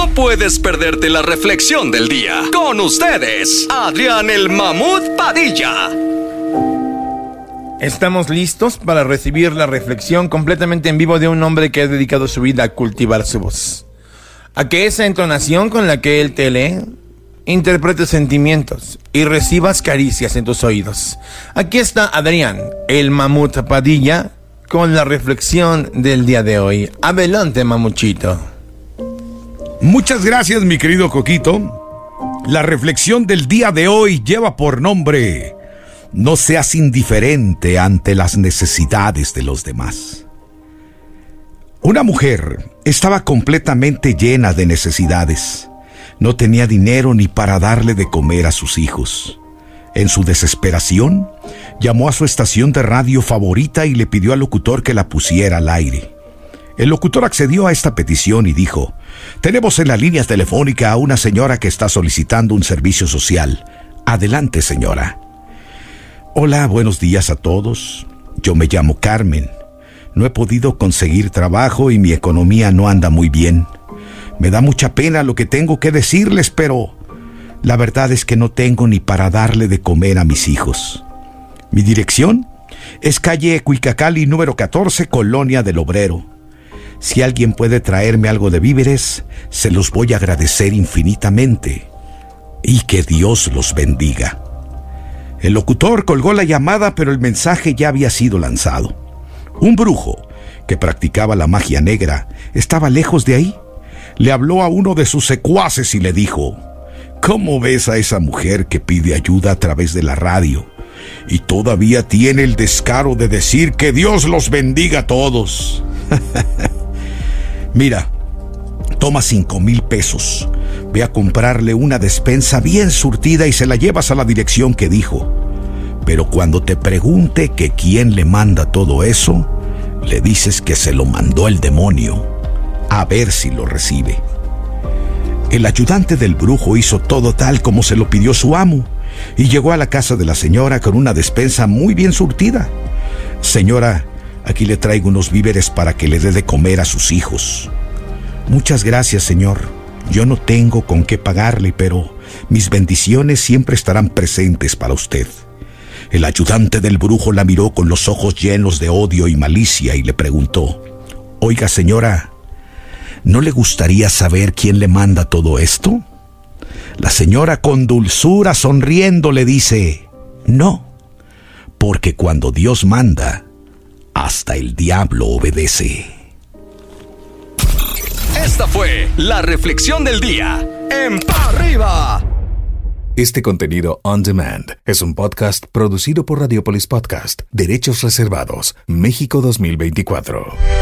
No puedes perderte la reflexión del día. Con ustedes, Adrián el Mamut Padilla. Estamos listos para recibir la reflexión completamente en vivo de un hombre que ha dedicado su vida a cultivar su voz. A que esa entonación con la que él te lee interprete sentimientos y recibas caricias en tus oídos. Aquí está Adrián, el mamut Padilla, con la reflexión del día de hoy. Adelante, mamuchito. Muchas gracias, mi querido Coquito. La reflexión del día de hoy lleva por nombre No seas indiferente ante las necesidades de los demás. Una mujer estaba completamente llena de necesidades. No tenía dinero ni para darle de comer a sus hijos. En su desesperación, llamó a su estación de radio favorita y le pidió al locutor que la pusiera al aire. El locutor accedió a esta petición y dijo, tenemos en la línea telefónica a una señora que está solicitando un servicio social. Adelante, señora. Hola, buenos días a todos. Yo me llamo Carmen. No he podido conseguir trabajo y mi economía no anda muy bien. Me da mucha pena lo que tengo que decirles, pero la verdad es que no tengo ni para darle de comer a mis hijos. Mi dirección es calle Cuicacali número 14, Colonia del Obrero. Si alguien puede traerme algo de víveres, se los voy a agradecer infinitamente. Y que Dios los bendiga. El locutor colgó la llamada, pero el mensaje ya había sido lanzado. Un brujo, que practicaba la magia negra, estaba lejos de ahí. Le habló a uno de sus secuaces y le dijo, ¿Cómo ves a esa mujer que pide ayuda a través de la radio? Y todavía tiene el descaro de decir que Dios los bendiga a todos. Mira, toma cinco mil pesos. Ve a comprarle una despensa bien surtida y se la llevas a la dirección que dijo. Pero cuando te pregunte que quién le manda todo eso, le dices que se lo mandó el demonio. A ver si lo recibe. El ayudante del brujo hizo todo tal como se lo pidió su amo y llegó a la casa de la señora con una despensa muy bien surtida. Señora, Aquí le traigo unos víveres para que le dé de comer a sus hijos. Muchas gracias, Señor. Yo no tengo con qué pagarle, pero mis bendiciones siempre estarán presentes para usted. El ayudante del brujo la miró con los ojos llenos de odio y malicia y le preguntó, Oiga, señora, ¿no le gustaría saber quién le manda todo esto? La señora con dulzura sonriendo le dice, No, porque cuando Dios manda, hasta el diablo obedece. Esta fue la reflexión del día en Pa Arriba. Este contenido on demand es un podcast producido por Radiopolis Podcast, Derechos Reservados, México 2024.